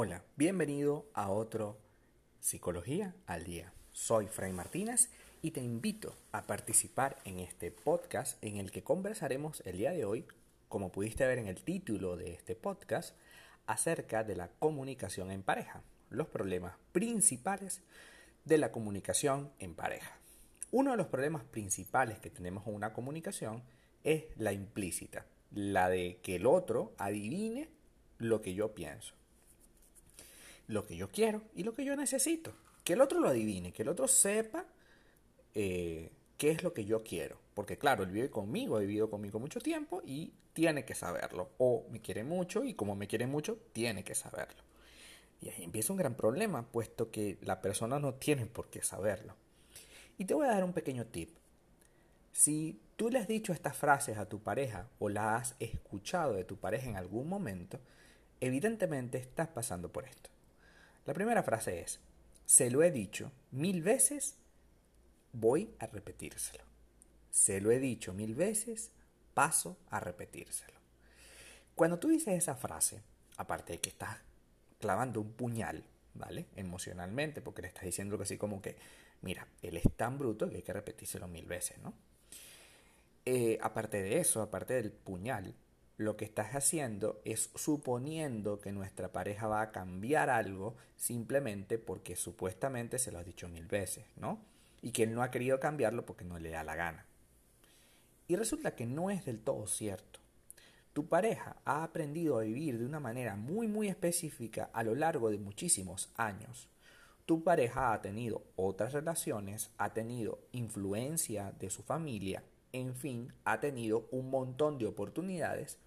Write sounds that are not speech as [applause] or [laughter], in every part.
Hola, bienvenido a otro Psicología al Día. Soy Fray Martínez y te invito a participar en este podcast en el que conversaremos el día de hoy, como pudiste ver en el título de este podcast, acerca de la comunicación en pareja, los problemas principales de la comunicación en pareja. Uno de los problemas principales que tenemos en una comunicación es la implícita, la de que el otro adivine lo que yo pienso lo que yo quiero y lo que yo necesito. Que el otro lo adivine, que el otro sepa eh, qué es lo que yo quiero. Porque claro, él vive conmigo, ha vivido conmigo mucho tiempo y tiene que saberlo. O me quiere mucho y como me quiere mucho, tiene que saberlo. Y ahí empieza un gran problema, puesto que la persona no tiene por qué saberlo. Y te voy a dar un pequeño tip. Si tú le has dicho estas frases a tu pareja o la has escuchado de tu pareja en algún momento, evidentemente estás pasando por esto. La primera frase es, se lo he dicho mil veces, voy a repetírselo. Se lo he dicho mil veces, paso a repetírselo. Cuando tú dices esa frase, aparte de que estás clavando un puñal, ¿vale? Emocionalmente, porque le estás diciendo que así como que, mira, él es tan bruto que hay que repetírselo mil veces, ¿no? Eh, aparte de eso, aparte del puñal, lo que estás haciendo es suponiendo que nuestra pareja va a cambiar algo simplemente porque supuestamente se lo has dicho mil veces, ¿no? Y que él no ha querido cambiarlo porque no le da la gana. Y resulta que no es del todo cierto. Tu pareja ha aprendido a vivir de una manera muy muy específica a lo largo de muchísimos años. Tu pareja ha tenido otras relaciones, ha tenido influencia de su familia, en fin, ha tenido un montón de oportunidades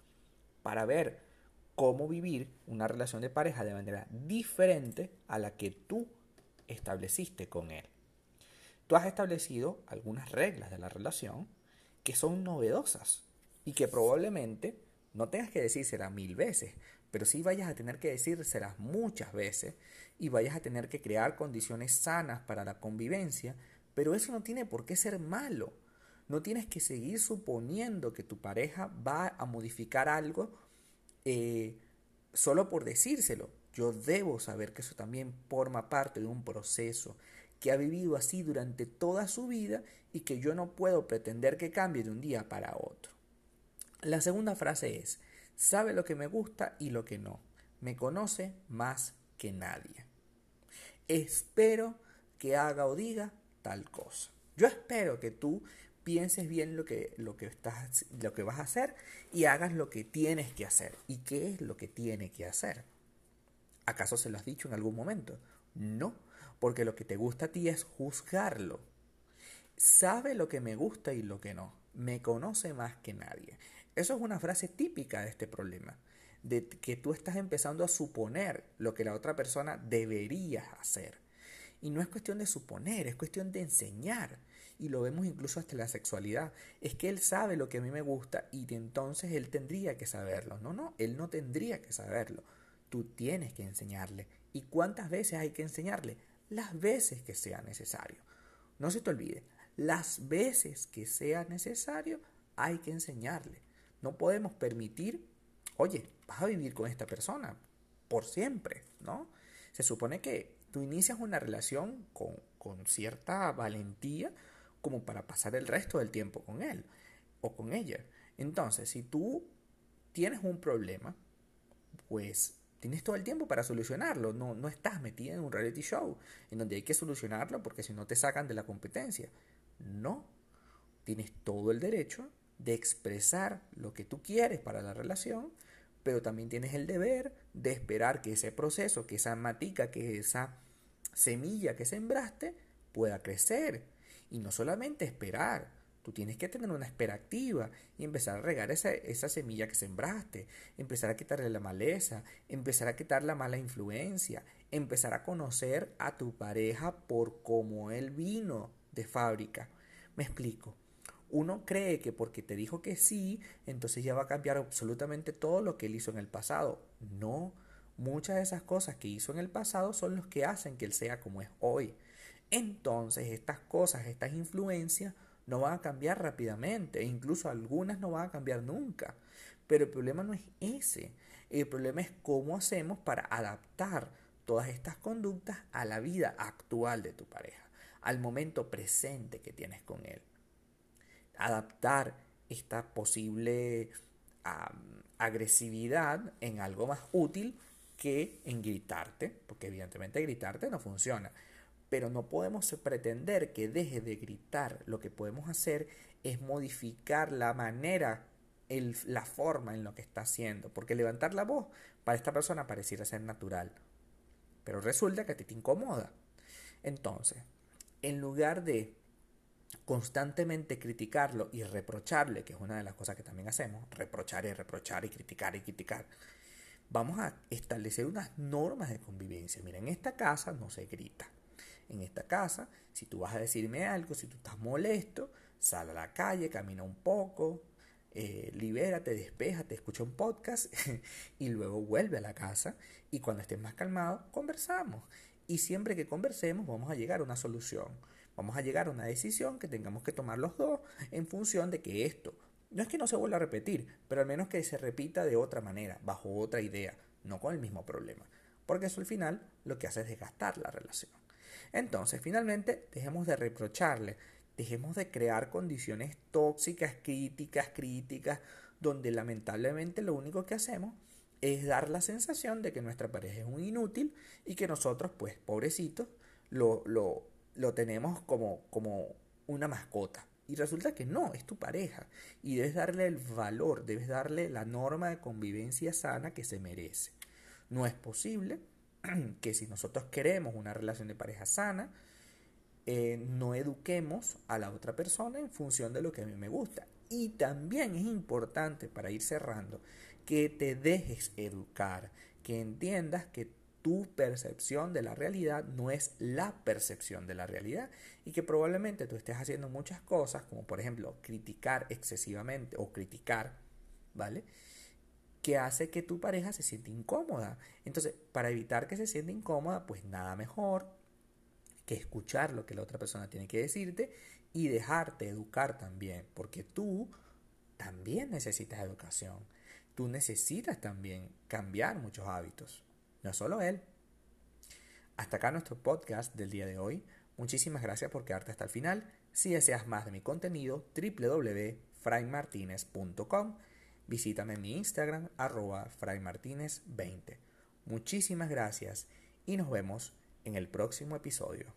para ver cómo vivir una relación de pareja de manera diferente a la que tú estableciste con él. Tú has establecido algunas reglas de la relación que son novedosas y que probablemente no tengas que decírselas mil veces, pero sí vayas a tener que decírselas muchas veces y vayas a tener que crear condiciones sanas para la convivencia, pero eso no tiene por qué ser malo. No tienes que seguir suponiendo que tu pareja va a modificar algo eh, solo por decírselo. Yo debo saber que eso también forma parte de un proceso que ha vivido así durante toda su vida y que yo no puedo pretender que cambie de un día para otro. La segunda frase es, sabe lo que me gusta y lo que no. Me conoce más que nadie. Espero que haga o diga tal cosa. Yo espero que tú pienses bien lo que, lo que, estás, lo que vas a hacer y hagas lo que tienes que hacer. ¿Y qué es lo que tiene que hacer? ¿Acaso se lo has dicho en algún momento? No, porque lo que te gusta a ti es juzgarlo. Sabe lo que me gusta y lo que no. Me conoce más que nadie. Eso es una frase típica de este problema, de que tú estás empezando a suponer lo que la otra persona debería hacer. Y no es cuestión de suponer, es cuestión de enseñar y lo vemos incluso hasta la sexualidad, es que él sabe lo que a mí me gusta y entonces él tendría que saberlo. No, no, él no tendría que saberlo. Tú tienes que enseñarle. ¿Y cuántas veces hay que enseñarle? Las veces que sea necesario. No se te olvide, las veces que sea necesario hay que enseñarle. No podemos permitir, oye, vas a vivir con esta persona por siempre, ¿no? Se supone que tú inicias una relación con, con cierta valentía como para pasar el resto del tiempo con él o con ella. Entonces, si tú tienes un problema, pues tienes todo el tiempo para solucionarlo. No, no estás metida en un reality show en donde hay que solucionarlo porque si no te sacan de la competencia. No, tienes todo el derecho de expresar lo que tú quieres para la relación, pero también tienes el deber de esperar que ese proceso, que esa matica, que esa semilla que sembraste pueda crecer y no solamente esperar, tú tienes que tener una espera activa y empezar a regar esa, esa semilla que sembraste, empezar a quitarle la maleza, empezar a quitar la mala influencia, empezar a conocer a tu pareja por cómo él vino de fábrica. Me explico. Uno cree que porque te dijo que sí, entonces ya va a cambiar absolutamente todo lo que él hizo en el pasado. No, muchas de esas cosas que hizo en el pasado son los que hacen que él sea como es hoy entonces estas cosas, estas influencias no van a cambiar rápidamente e incluso algunas no van a cambiar nunca. Pero el problema no es ese. El problema es cómo hacemos para adaptar todas estas conductas a la vida actual de tu pareja, al momento presente que tienes con él. Adaptar esta posible agresividad en algo más útil que en gritarte, porque evidentemente gritarte no funciona. Pero no podemos pretender que deje de gritar. Lo que podemos hacer es modificar la manera, la forma en lo que está haciendo. Porque levantar la voz para esta persona pareciera ser natural. Pero resulta que a ti te incomoda. Entonces, en lugar de constantemente criticarlo y reprocharle, que es una de las cosas que también hacemos, reprochar y reprochar y criticar y criticar, vamos a establecer unas normas de convivencia. Mira, en esta casa no se grita. En esta casa, si tú vas a decirme algo, si tú estás molesto, sal a la calle, camina un poco, eh, libérate, despéjate, escucha un podcast [laughs] y luego vuelve a la casa y cuando estés más calmado, conversamos. Y siempre que conversemos vamos a llegar a una solución. Vamos a llegar a una decisión que tengamos que tomar los dos en función de que esto no es que no se vuelva a repetir, pero al menos que se repita de otra manera, bajo otra idea, no con el mismo problema. Porque eso al final lo que hace es desgastar la relación. Entonces, finalmente, dejemos de reprocharle, dejemos de crear condiciones tóxicas, críticas, críticas, donde lamentablemente lo único que hacemos es dar la sensación de que nuestra pareja es un inútil y que nosotros, pues, pobrecitos, lo, lo, lo tenemos como, como una mascota. Y resulta que no, es tu pareja. Y debes darle el valor, debes darle la norma de convivencia sana que se merece. No es posible [clears throat] que si nosotros queremos una relación de pareja sana, eh, no eduquemos a la otra persona en función de lo que a mí me gusta. Y también es importante, para ir cerrando, que te dejes educar, que entiendas que tu percepción de la realidad no es la percepción de la realidad y que probablemente tú estés haciendo muchas cosas, como por ejemplo criticar excesivamente o criticar, ¿vale? Que hace que tu pareja se siente incómoda. Entonces, para evitar que se sienta incómoda, pues nada mejor que escuchar lo que la otra persona tiene que decirte y dejarte educar también, porque tú también necesitas educación. Tú necesitas también cambiar muchos hábitos. No solo él. Hasta acá nuestro podcast del día de hoy. Muchísimas gracias por quedarte hasta el final. Si deseas más de mi contenido, www.fraymartinez.com. Visítame en mi Instagram, arroba fraymartinez20. Muchísimas gracias y nos vemos en el próximo episodio.